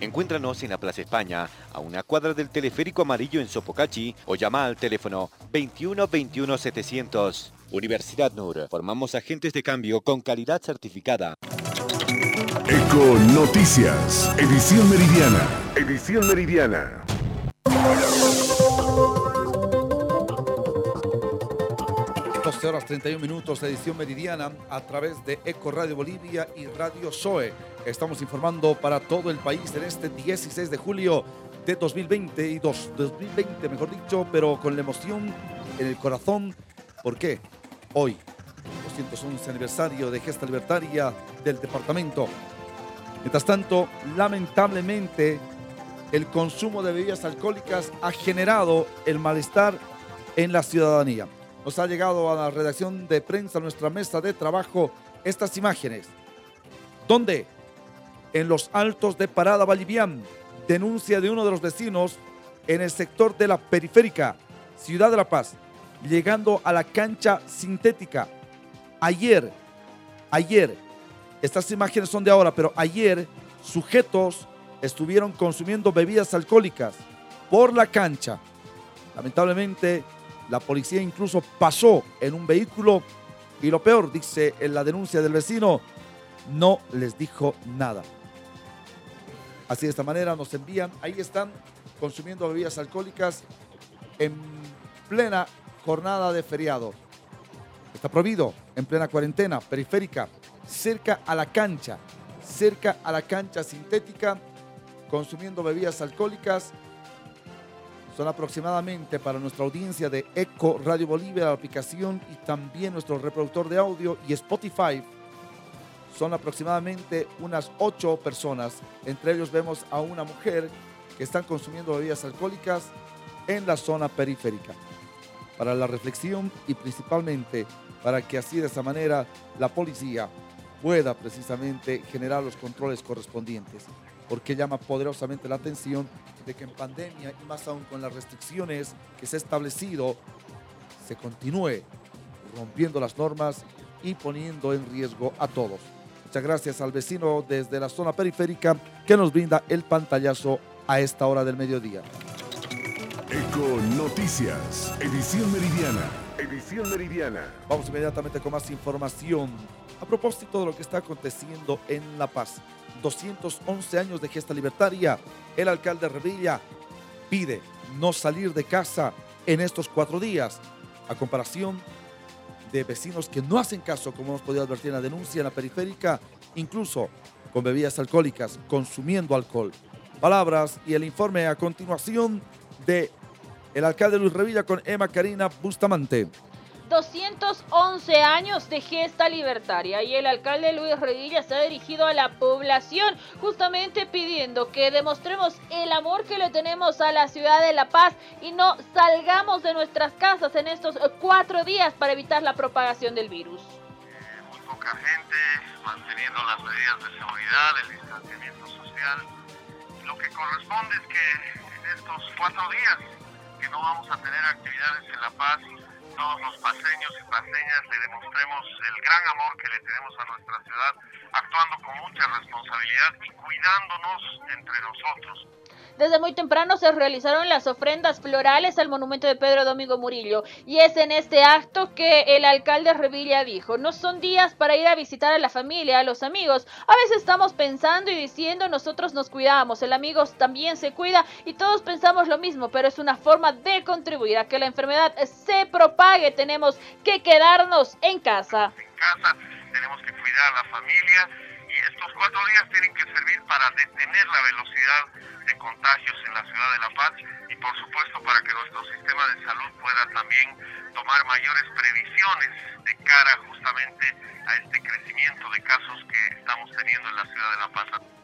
Encuéntranos en la Plaza España, a una cuadra del teleférico amarillo en Sopocachi o llama al teléfono 21 21 700. Universidad NUR. Formamos agentes de cambio con calidad certificada. Eco Noticias, edición meridiana. Edición meridiana. 12 horas 31 minutos, edición meridiana a través de Eco Radio Bolivia y Radio SOE. Estamos informando para todo el país en este 16 de julio de 2020 y 2020, mejor dicho, pero con la emoción en el corazón. ¿Por qué? Hoy, 211 aniversario de Gesta Libertaria del departamento. Mientras tanto, lamentablemente, el consumo de bebidas alcohólicas ha generado el malestar en la ciudadanía. Nos ha llegado a la redacción de prensa, nuestra mesa de trabajo, estas imágenes. ¿Dónde? En los altos de Parada Vallivian, denuncia de uno de los vecinos en el sector de la periférica, Ciudad de La Paz, llegando a la cancha sintética. Ayer, ayer, estas imágenes son de ahora, pero ayer sujetos estuvieron consumiendo bebidas alcohólicas por la cancha. Lamentablemente, la policía incluso pasó en un vehículo y lo peor, dice en la denuncia del vecino, no les dijo nada. Así de esta manera nos envían, ahí están consumiendo bebidas alcohólicas en plena jornada de feriado. Está prohibido en plena cuarentena periférica, cerca a la cancha, cerca a la cancha sintética, consumiendo bebidas alcohólicas son aproximadamente para nuestra audiencia de Eco Radio Bolivia, la aplicación y también nuestro reproductor de audio y Spotify. Son aproximadamente unas ocho personas. Entre ellos vemos a una mujer que están consumiendo bebidas alcohólicas en la zona periférica. Para la reflexión y principalmente para que así de esa manera la policía pueda precisamente generar los controles correspondientes porque llama poderosamente la atención de que en pandemia y más aún con las restricciones que se ha establecido, se continúe rompiendo las normas y poniendo en riesgo a todos. Muchas gracias al vecino desde la zona periférica que nos brinda el pantallazo a esta hora del mediodía. Eco Noticias, edición meridiana. Edición meridiana. Vamos inmediatamente con más información a propósito de lo que está aconteciendo en La Paz. 211 años de gesta libertaria, el alcalde Revilla pide no salir de casa en estos cuatro días, a comparación de vecinos que no hacen caso, como hemos podido advertir en la denuncia en la periférica, incluso con bebidas alcohólicas, consumiendo alcohol. Palabras y el informe a continuación de el alcalde Luis Revilla con Emma Karina Bustamante. 211 años de gesta libertaria y el alcalde Luis Revilla se ha dirigido a la población justamente pidiendo que demostremos el amor que le tenemos a la ciudad de La Paz y no salgamos de nuestras casas en estos cuatro días para evitar la propagación del virus. muy poca gente manteniendo las medidas de seguridad, el distanciamiento social. Lo que corresponde es que en estos cuatro días que no vamos a tener actividades en La Paz, todos los paseños y paseñas le demostremos el gran amor que le tenemos a nuestra ciudad, actuando con mucha responsabilidad y cuidándonos entre nosotros. Desde muy temprano se realizaron las ofrendas florales al monumento de Pedro Domingo Murillo y es en este acto que el alcalde Revilla dijo, no son días para ir a visitar a la familia, a los amigos. A veces estamos pensando y diciendo nosotros nos cuidamos, el amigo también se cuida y todos pensamos lo mismo, pero es una forma de contribuir a que la enfermedad se propague. Tenemos que quedarnos en casa. En casa tenemos que cuidar a la familia estos cuatro días tienen que servir para detener la velocidad de contagios en la ciudad de La Paz y por supuesto para que nuestro sistema de salud pueda también tomar mayores previsiones de cara justamente a este crecimiento de casos que estamos teniendo en la ciudad de La Paz.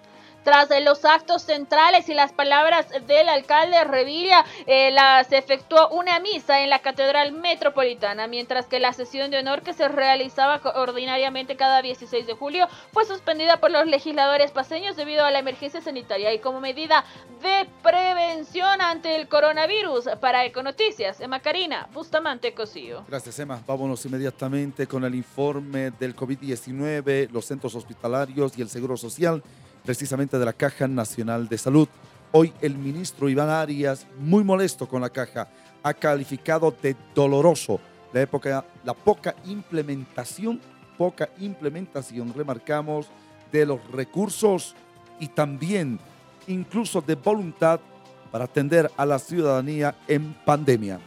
Tras los actos centrales y las palabras del alcalde Revilla, eh, se efectuó una misa en la Catedral Metropolitana, mientras que la sesión de honor que se realizaba ordinariamente cada 16 de julio fue suspendida por los legisladores paseños debido a la emergencia sanitaria y como medida de prevención ante el coronavirus. Para Econoticias, Emma Karina, Bustamante Cosío. Gracias, Emma. Vámonos inmediatamente con el informe del COVID-19, los centros hospitalarios y el Seguro Social precisamente de la Caja Nacional de Salud. Hoy el ministro Iván Arias, muy molesto con la caja, ha calificado de doloroso la, época, la poca implementación, poca implementación, remarcamos, de los recursos y también incluso de voluntad para atender a la ciudadanía en pandemia.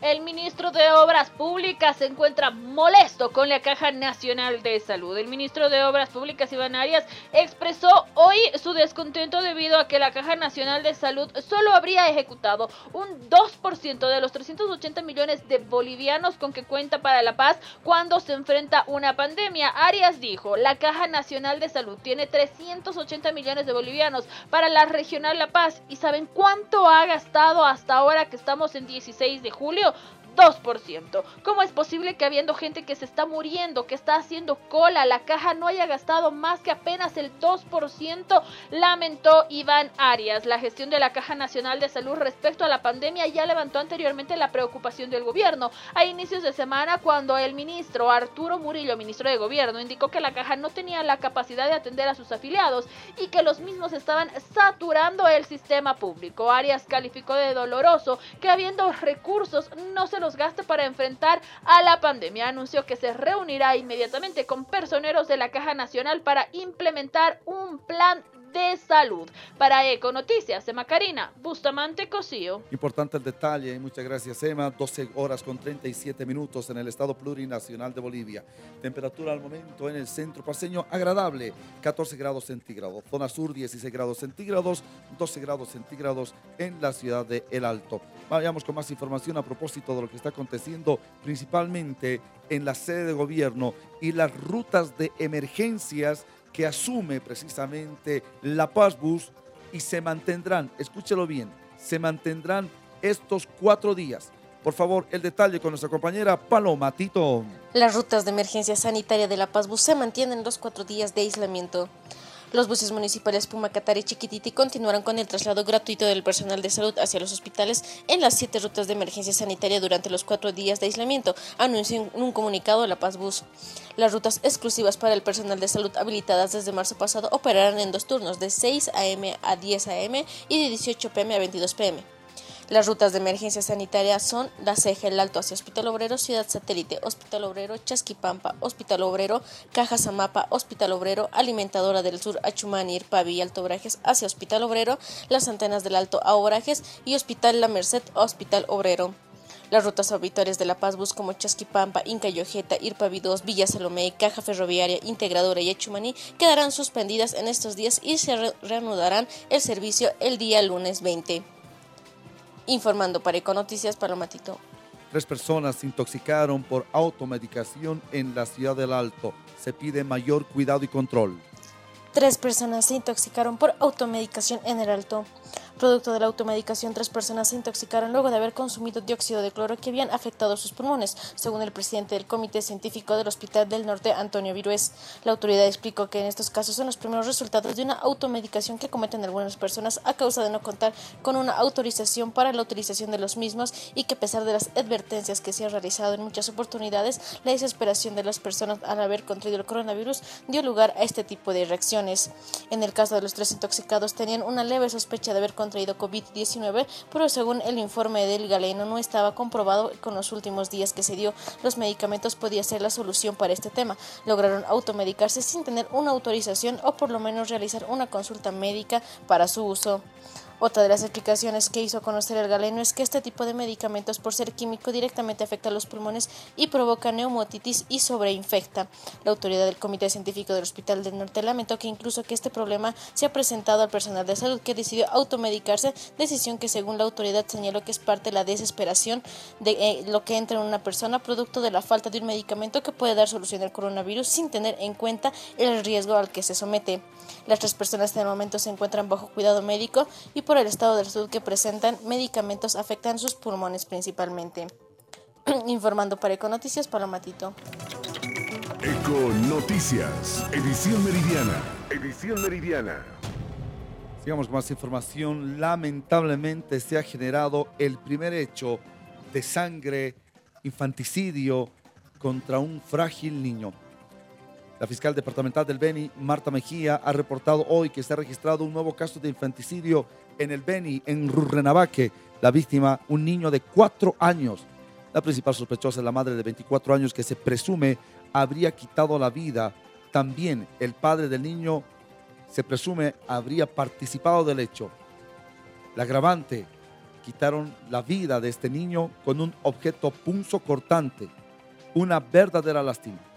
El ministro de Obras Públicas se encuentra molesto con la Caja Nacional de Salud. El ministro de Obras Públicas, Iván Arias, expresó hoy su descontento debido a que la Caja Nacional de Salud solo habría ejecutado un 2% de los 380 millones de bolivianos con que cuenta para la paz cuando se enfrenta una pandemia. Arias dijo, la Caja Nacional de Salud tiene 380 millones de bolivianos para la regional La Paz y ¿saben cuánto ha gastado hasta ahora que estamos en 16 de julio? Gracias. 2%. ¿Cómo es posible que habiendo gente que se está muriendo, que está haciendo cola, la caja no haya gastado más que apenas el 2%? Lamentó Iván Arias. La gestión de la Caja Nacional de Salud respecto a la pandemia ya levantó anteriormente la preocupación del gobierno. A inicios de semana, cuando el ministro Arturo Murillo, ministro de Gobierno, indicó que la caja no tenía la capacidad de atender a sus afiliados y que los mismos estaban saturando el sistema público. Arias calificó de doloroso que habiendo recursos no se los gaste para enfrentar a la pandemia. Anunció que se reunirá inmediatamente con personeros de la Caja Nacional para implementar un plan de salud. Para Eco Noticias, Emma Karina, Bustamante Cosío. Importante el detalle muchas gracias Emma. 12 horas con 37 minutos en el estado plurinacional de Bolivia. Temperatura al momento en el centro paseño agradable, 14 grados centígrados. Zona sur 16 grados centígrados, 12 grados centígrados en la ciudad de El Alto. Vayamos con más información a propósito de lo que está aconteciendo principalmente en la sede de gobierno y las rutas de emergencias que asume precisamente la Paz Bus y se mantendrán, escúchelo bien, se mantendrán estos cuatro días. Por favor, el detalle con nuestra compañera Paloma Tito. Las rutas de emergencia sanitaria de La Paz Bus se mantienen los cuatro días de aislamiento. Los buses municipales Pumacatari y Chiquititi continuarán con el traslado gratuito del personal de salud hacia los hospitales en las siete rutas de emergencia sanitaria durante los cuatro días de aislamiento, anunció en un comunicado La Paz Bus. Las rutas exclusivas para el personal de salud habilitadas desde marzo pasado operarán en dos turnos, de 6 a.m. a 10 a.m. y de 18 p.m. a 22 p.m. Las rutas de emergencia sanitaria son la Ceja, el Alto hacia Hospital Obrero, Ciudad Satélite, Hospital Obrero, Chasquipampa, Hospital Obrero, Caja Zamapa, Hospital Obrero, Alimentadora del Sur, Achumani, Irpavi y Alto Obrajes hacia Hospital Obrero, las antenas del Alto a Obrajes y Hospital La Merced, Hospital Obrero. Las rutas habituales de La Paz Bus como Chasquipampa, Inca Yojeta, Irpavi 2, Villa Salomé, Caja Ferroviaria, Integradora y Achumani quedarán suspendidas en estos días y se reanudarán el servicio el día lunes 20. Informando para Econoticias, Palomatito. Tres personas se intoxicaron por automedicación en la ciudad del Alto. Se pide mayor cuidado y control. Tres personas se intoxicaron por automedicación en el Alto. Producto de la automedicación, tres personas se intoxicaron luego de haber consumido dióxido de cloro que habían afectado sus pulmones, según el presidente del Comité Científico del Hospital del Norte, Antonio Virués. La autoridad explicó que en estos casos son los primeros resultados de una automedicación que cometen algunas personas a causa de no contar con una autorización para la utilización de los mismos y que a pesar de las advertencias que se han realizado en muchas oportunidades, la desesperación de las personas al haber contraído el coronavirus dio lugar a este tipo de reacciones. En el caso de los tres intoxicados tenían una leve sospecha de haber contraído traído COVID-19, pero según el informe del galeno no estaba comprobado con los últimos días que se dio. Los medicamentos podía ser la solución para este tema. Lograron automedicarse sin tener una autorización o por lo menos realizar una consulta médica para su uso. Otra de las explicaciones que hizo conocer el galeno es que este tipo de medicamentos, por ser químico, directamente afecta a los pulmones y provoca neumotitis y sobreinfecta. La autoridad del Comité Científico del Hospital del Norte lamentó que incluso que este problema se ha presentado al personal de salud que decidió automedicarse, decisión que según la autoridad señaló que es parte de la desesperación de eh, lo que entra en una persona producto de la falta de un medicamento que puede dar solución al coronavirus sin tener en cuenta el riesgo al que se somete. Las tres personas en el momento se encuentran bajo cuidado médico y por el estado de salud que presentan, medicamentos afectan sus pulmones principalmente. Informando para Econoticias, Palomatito. Econoticias, edición meridiana. Edición meridiana. Sigamos con más información. Lamentablemente se ha generado el primer hecho de sangre, infanticidio contra un frágil niño. La fiscal departamental del Beni, Marta Mejía, ha reportado hoy que se ha registrado un nuevo caso de infanticidio en el Beni, en Rurrenabaque. La víctima, un niño de cuatro años. La principal sospechosa es la madre de 24 años que se presume habría quitado la vida. También el padre del niño se presume habría participado del hecho. La agravante, quitaron la vida de este niño con un objeto punzo cortante. Una verdadera lástima.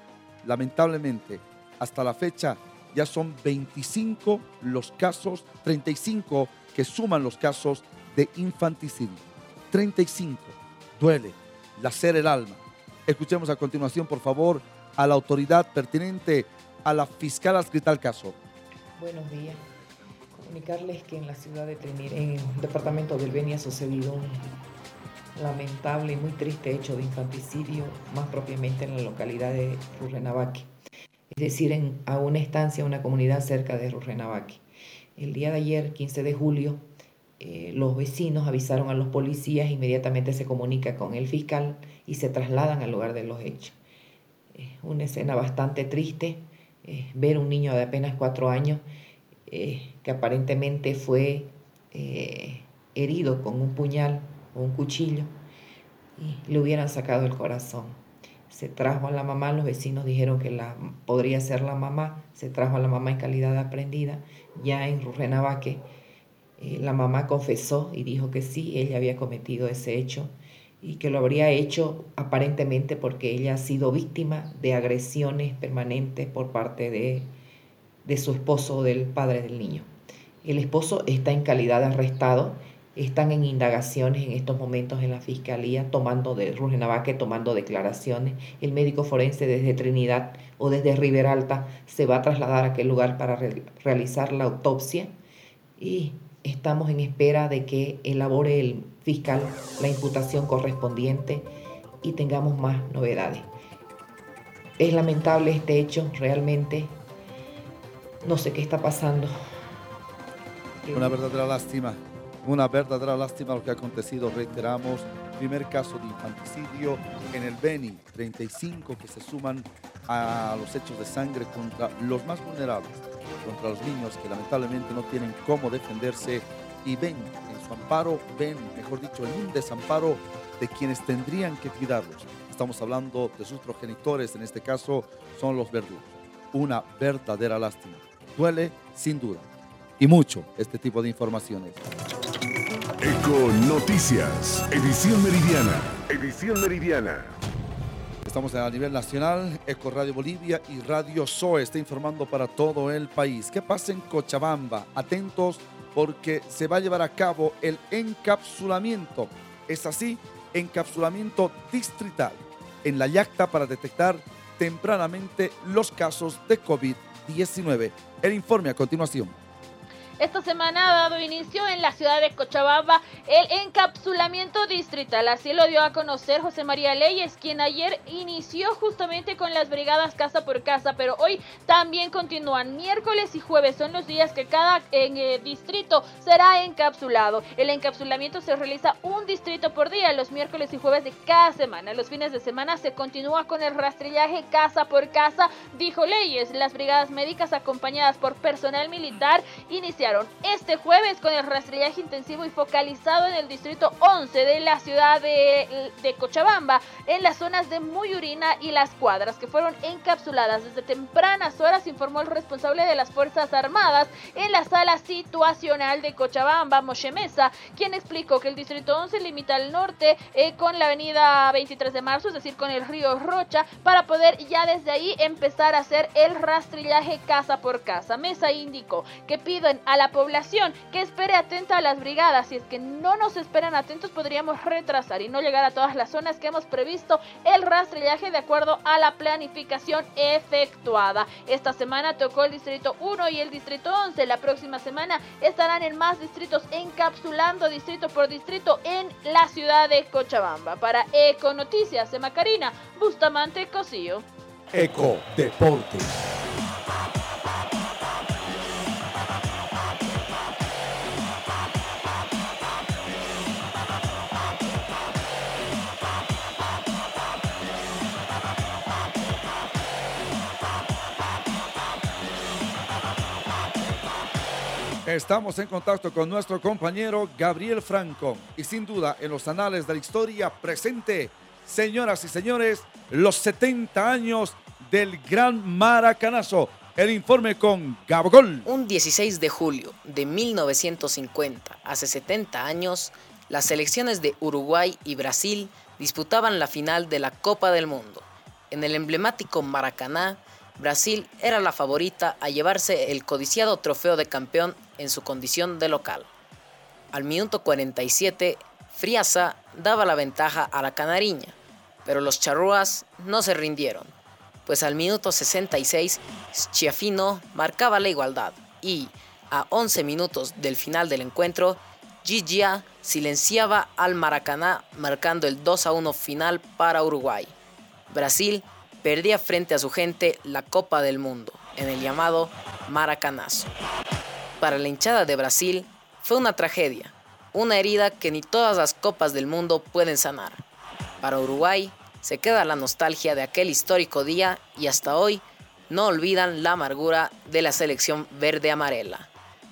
Lamentablemente, hasta la fecha ya son 25 los casos, 35 que suman los casos de infanticidio. 35. Duele, lacer el alma. Escuchemos a continuación, por favor, a la autoridad pertinente, a la fiscal adscrita al caso. Buenos días. Comunicarles que en la ciudad de Trenir, en el departamento del Beni, ha sucedido un lamentable y muy triste hecho de infanticidio, más propiamente en la localidad de Rurrenabaque, es decir, en, a una estancia, una comunidad cerca de Rurrenabaque. El día de ayer, 15 de julio, eh, los vecinos avisaron a los policías, inmediatamente se comunica con el fiscal y se trasladan al lugar de los hechos. una escena bastante triste, eh, ver un niño de apenas cuatro años eh, que aparentemente fue herido con un puñal un cuchillo y le hubieran sacado el corazón. Se trajo a la mamá, los vecinos dijeron que la, podría ser la mamá, se trajo a la mamá en calidad de aprendida, ya en Rurrenabaque. Eh, la mamá confesó y dijo que sí, ella había cometido ese hecho y que lo habría hecho aparentemente porque ella ha sido víctima de agresiones permanentes por parte de, de su esposo o del padre del niño. El esposo está en calidad de arrestado están en indagaciones en estos momentos en la fiscalía, tomando de Rugenavaque, tomando declaraciones. El médico forense desde Trinidad o desde Riberalta se va a trasladar a aquel lugar para realizar la autopsia y estamos en espera de que elabore el fiscal la imputación correspondiente y tengamos más novedades. Es lamentable este hecho, realmente. No sé qué está pasando. Una verdadera lástima una verdadera lástima lo que ha acontecido, reiteramos, primer caso de infanticidio en el Beni, 35 que se suman a los hechos de sangre contra los más vulnerables, contra los niños que lamentablemente no tienen cómo defenderse y ven en su amparo, ven, mejor dicho, en un desamparo de quienes tendrían que cuidarlos. Estamos hablando de sus progenitores, en este caso son los verdugos. Una verdadera lástima. Duele sin duda. Y mucho este tipo de informaciones. Eco Noticias, edición meridiana. Edición meridiana. Estamos a nivel nacional, Eco Radio Bolivia y Radio SOE está informando para todo el país. ¿Qué pasa en Cochabamba? Atentos porque se va a llevar a cabo el encapsulamiento. Es así, encapsulamiento distrital en la yacta para detectar tempranamente los casos de COVID-19. El informe a continuación. Esta semana ha dado inicio en la ciudad de Cochabamba el encapsulamiento distrital. Así lo dio a conocer José María Leyes, quien ayer inició justamente con las brigadas casa por casa, pero hoy también continúan. Miércoles y jueves son los días que cada eh, distrito será encapsulado. El encapsulamiento se realiza un distrito por día, los miércoles y jueves de cada semana. Los fines de semana se continúa con el rastrillaje casa por casa, dijo Leyes. Las brigadas médicas acompañadas por personal militar iniciaron este jueves con el rastrillaje intensivo y focalizado en el distrito 11 de la ciudad de, de, Cochabamba, en las zonas de Muyurina y Las Cuadras, que fueron encapsuladas desde tempranas horas, informó el responsable de las Fuerzas Armadas en la sala situacional de Cochabamba, Moshe Mesa, quien explicó que el distrito 11 limita al norte eh, con la avenida 23 de marzo, es decir, con el río Rocha, para poder ya desde ahí empezar a hacer el rastrillaje casa por casa. Mesa indicó que piden a la población que espere atenta a las brigadas. Si es que no nos esperan atentos, podríamos retrasar y no llegar a todas las zonas que hemos previsto el rastrillaje de acuerdo a la planificación efectuada. Esta semana tocó el distrito 1 y el distrito 11. La próxima semana estarán en más distritos encapsulando distrito por distrito en la ciudad de Cochabamba. Para Eco Noticias de Macarina, Bustamante Cosillo. Eco Deportes. Estamos en contacto con nuestro compañero Gabriel Franco y sin duda en los anales de la historia presente, señoras y señores, los 70 años del Gran Maracanazo. El informe con Gabgol. Un 16 de julio de 1950, hace 70 años, las selecciones de Uruguay y Brasil disputaban la final de la Copa del Mundo. En el emblemático Maracaná, Brasil era la favorita a llevarse el codiciado trofeo de campeón en su condición de local. Al minuto 47, Friasa daba la ventaja a la canariña, pero los charrúas no se rindieron, pues al minuto 66 Schiafino marcaba la igualdad y, a 11 minutos del final del encuentro, Gigia silenciaba al Maracaná marcando el 2 a 1 final para Uruguay. Brasil perdía frente a su gente la Copa del Mundo en el llamado Maracanazo. Para la hinchada de Brasil fue una tragedia, una herida que ni todas las copas del mundo pueden sanar. Para Uruguay se queda la nostalgia de aquel histórico día y hasta hoy no olvidan la amargura de la selección verde-amarela.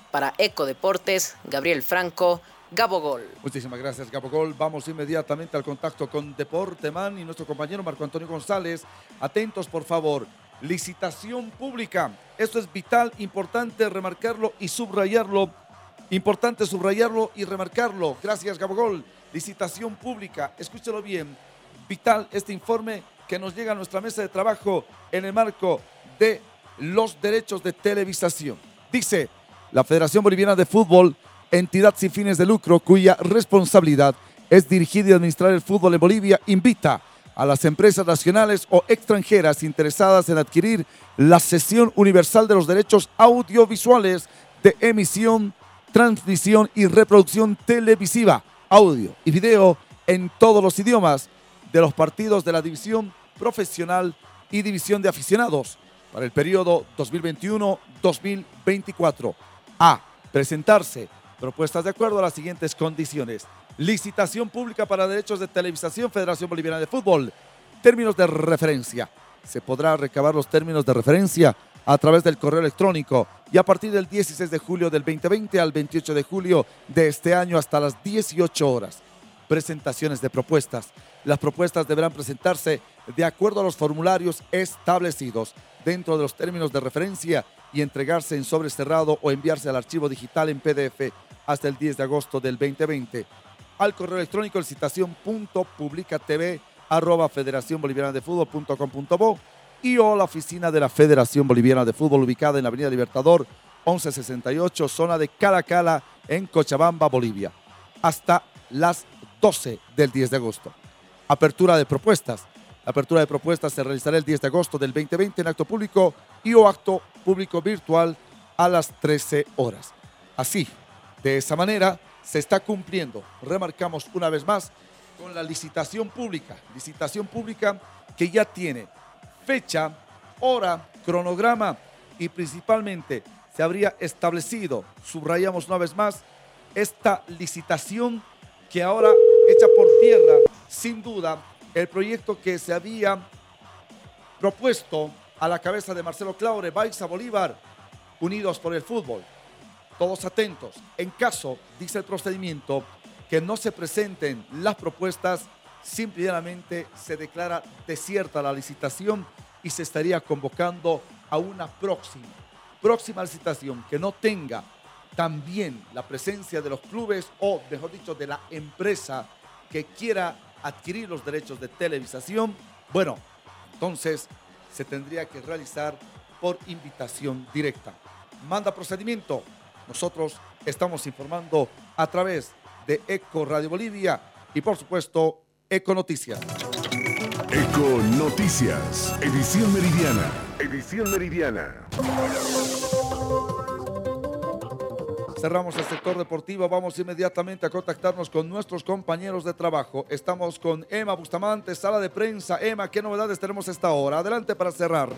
Para Eco Deportes, Gabriel Franco, Gabo Gol. Muchísimas gracias, Gabo Gol. Vamos inmediatamente al contacto con Deporteman y nuestro compañero Marco Antonio González. Atentos, por favor. Licitación pública. Esto es vital, importante remarcarlo y subrayarlo. Importante subrayarlo y remarcarlo. Gracias, Gabo Gol. Licitación pública. Escúchelo bien. Vital este informe que nos llega a nuestra mesa de trabajo en el marco de los derechos de televisación. Dice la Federación Boliviana de Fútbol entidad sin fines de lucro cuya responsabilidad es dirigir y administrar el fútbol en Bolivia, invita a las empresas nacionales o extranjeras interesadas en adquirir la sesión universal de los derechos audiovisuales de emisión, transmisión y reproducción televisiva, audio y video en todos los idiomas de los partidos de la división profesional y división de aficionados para el periodo 2021-2024. A. Presentarse Propuestas de acuerdo a las siguientes condiciones. Licitación pública para derechos de televisación, Federación Boliviana de Fútbol. Términos de referencia. Se podrá recabar los términos de referencia a través del correo electrónico y a partir del 16 de julio del 2020 al 28 de julio de este año hasta las 18 horas. Presentaciones de propuestas. Las propuestas deberán presentarse de acuerdo a los formularios establecidos dentro de los términos de referencia y entregarse en sobre cerrado o enviarse al archivo digital en PDF hasta el 10 de agosto del 2020. Al correo electrónico licitación.publicatv arroba federación boliviana de fútbol.com.bo y o la oficina de la Federación Boliviana de Fútbol ubicada en la Avenida Libertador 1168, zona de Calacala, en Cochabamba, Bolivia, hasta las 12 del 10 de agosto. Apertura de propuestas. La apertura de propuestas se realizará el 10 de agosto del 2020 en acto público y o acto público virtual a las 13 horas. Así, de esa manera se está cumpliendo, remarcamos una vez más, con la licitación pública, licitación pública que ya tiene fecha, hora, cronograma y principalmente se habría establecido, subrayamos una vez más, esta licitación que ahora echa por tierra, sin duda, el proyecto que se había propuesto a la cabeza de Marcelo Claure, Baixa Bolívar, Unidos por el Fútbol. Todos atentos. En caso, dice el procedimiento, que no se presenten las propuestas, simplemente se declara desierta la licitación y se estaría convocando a una próxima, próxima licitación que no tenga también la presencia de los clubes o, mejor dicho, de la empresa que quiera adquirir los derechos de televisación. Bueno, entonces se tendría que realizar por invitación directa. Manda procedimiento nosotros estamos informando a través de Eco Radio Bolivia y por supuesto Eco Noticias. Eco Noticias, edición meridiana. Edición meridiana. Cerramos el sector deportivo, vamos inmediatamente a contactarnos con nuestros compañeros de trabajo. Estamos con Emma Bustamante, sala de prensa. Emma, ¿qué novedades tenemos esta hora? Adelante para cerrar.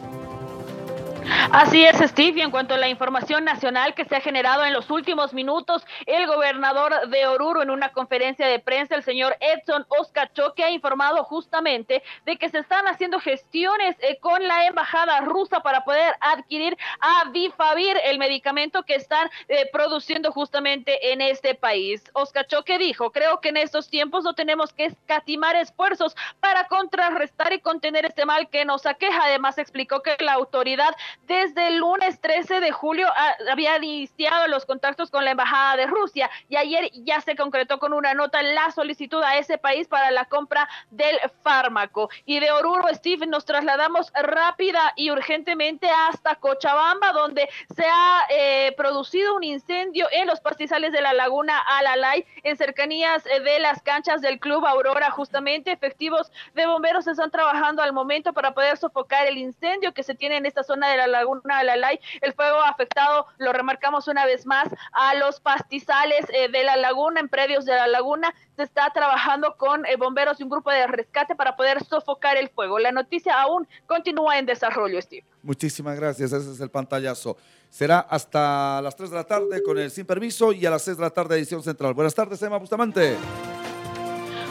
Así es, Steve. Y en cuanto a la información nacional que se ha generado en los últimos minutos, el gobernador de Oruro en una conferencia de prensa, el señor Edson Choque, ha informado justamente de que se están haciendo gestiones eh, con la embajada rusa para poder adquirir a Bifavir, el medicamento que están eh, produciendo justamente en este país. Choque dijo, creo que en estos tiempos no tenemos que escatimar esfuerzos para contrarrestar y contener este mal que nos aqueja. Además, explicó que la autoridad desde el lunes 13 de julio ah, había iniciado los contactos con la Embajada de Rusia y ayer ya se concretó con una nota la solicitud a ese país para la compra del fármaco. Y de Oruro, Steve, nos trasladamos rápida y urgentemente hasta Cochabamba, donde se ha eh, producido un incendio en los pastizales de la laguna Alalay, en cercanías eh, de las canchas del Club Aurora. Justamente, efectivos de bomberos están trabajando al momento para poder sofocar el incendio que se tiene en esta zona de la laguna de la El fuego ha afectado, lo remarcamos una vez más, a los pastizales eh, de la laguna, en predios de la laguna. Se está trabajando con eh, bomberos y un grupo de rescate para poder sofocar el fuego. La noticia aún continúa en desarrollo, Steve. Muchísimas gracias, ese es el pantallazo. Será hasta las 3 de la tarde con el sin permiso y a las 6 de la tarde edición central. Buenas tardes, Emma Bustamante.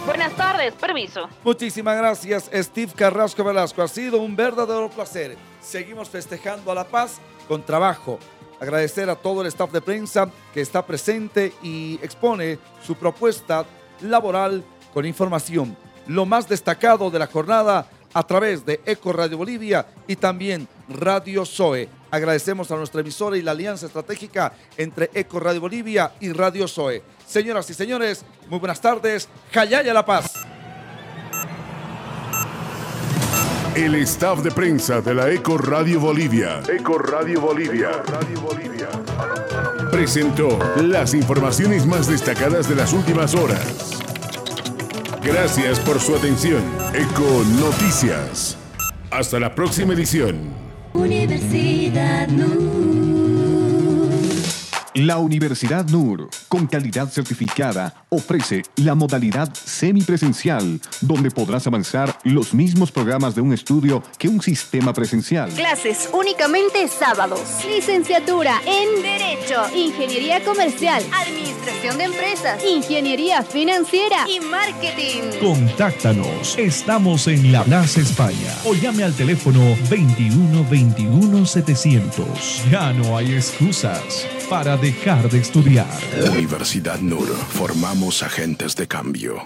Buenas tardes, permiso. Muchísimas gracias, Steve Carrasco Velasco. Ha sido un verdadero placer. Seguimos festejando a la paz con trabajo. Agradecer a todo el staff de prensa que está presente y expone su propuesta laboral con información. Lo más destacado de la jornada a través de Eco Radio Bolivia y también Radio Zoe. Agradecemos a nuestra emisora y la alianza estratégica entre Eco Radio Bolivia y Radio Zoe. Señoras y señores, muy buenas tardes. Jayaya La Paz. El staff de prensa de la Eco Radio Bolivia. Eco Radio Bolivia. Presentó las informaciones más destacadas de las últimas horas. Gracias por su atención. Eco Noticias. Hasta la próxima edición. Universidad la Universidad NUR, con calidad certificada, ofrece la modalidad semipresencial, donde podrás avanzar los mismos programas de un estudio que un sistema presencial. Clases únicamente sábados. Licenciatura en Derecho, Ingeniería Comercial, Administración de Empresas, Ingeniería Financiera y Marketing. Contáctanos. Estamos en La Plaza España o llame al teléfono 21 21 700. Ya no hay excusas para dejar de estudiar. Universidad NUR, formamos agentes de cambio.